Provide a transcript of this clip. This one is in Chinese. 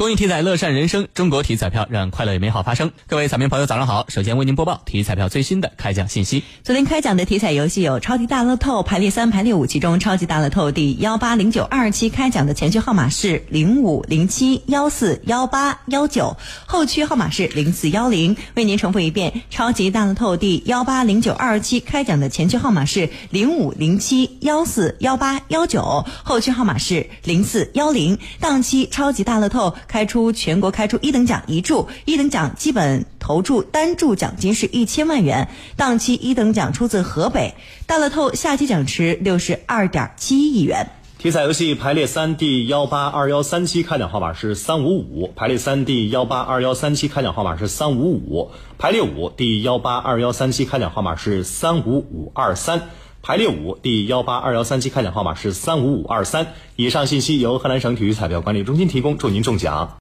公益体彩乐善人生，中国体育彩票让快乐与美好发生。各位彩民朋友，早上好！首先为您播报体育彩票最新的开奖信息。昨天开奖的体彩游戏有超级大乐透排列三、排列五，其中超级大乐透第幺八零九二期开奖的前区号码是零五零七幺四幺八幺九，后区号码是零四幺零。为您重复一遍，超级大乐透第幺八零九二期开奖的前区号码是零五零七幺四幺八幺九，后区号码是零四幺零。当期超级大乐透。开出全国开出一等奖一注，一等奖基本投注单注奖金是一千万元。当期一等奖出自河北，大乐透下期奖池六十二点七亿元。体彩游戏排列三第幺八二幺三七开奖号码是三五五，排列三第幺八二幺三七开奖号码是三五五，排列五第幺八二幺三七开奖号码是三五五二三。排列五第幺八二幺三期开奖号码是三五五二三。以上信息由河南省体育彩票管理中心提供，祝您中奖。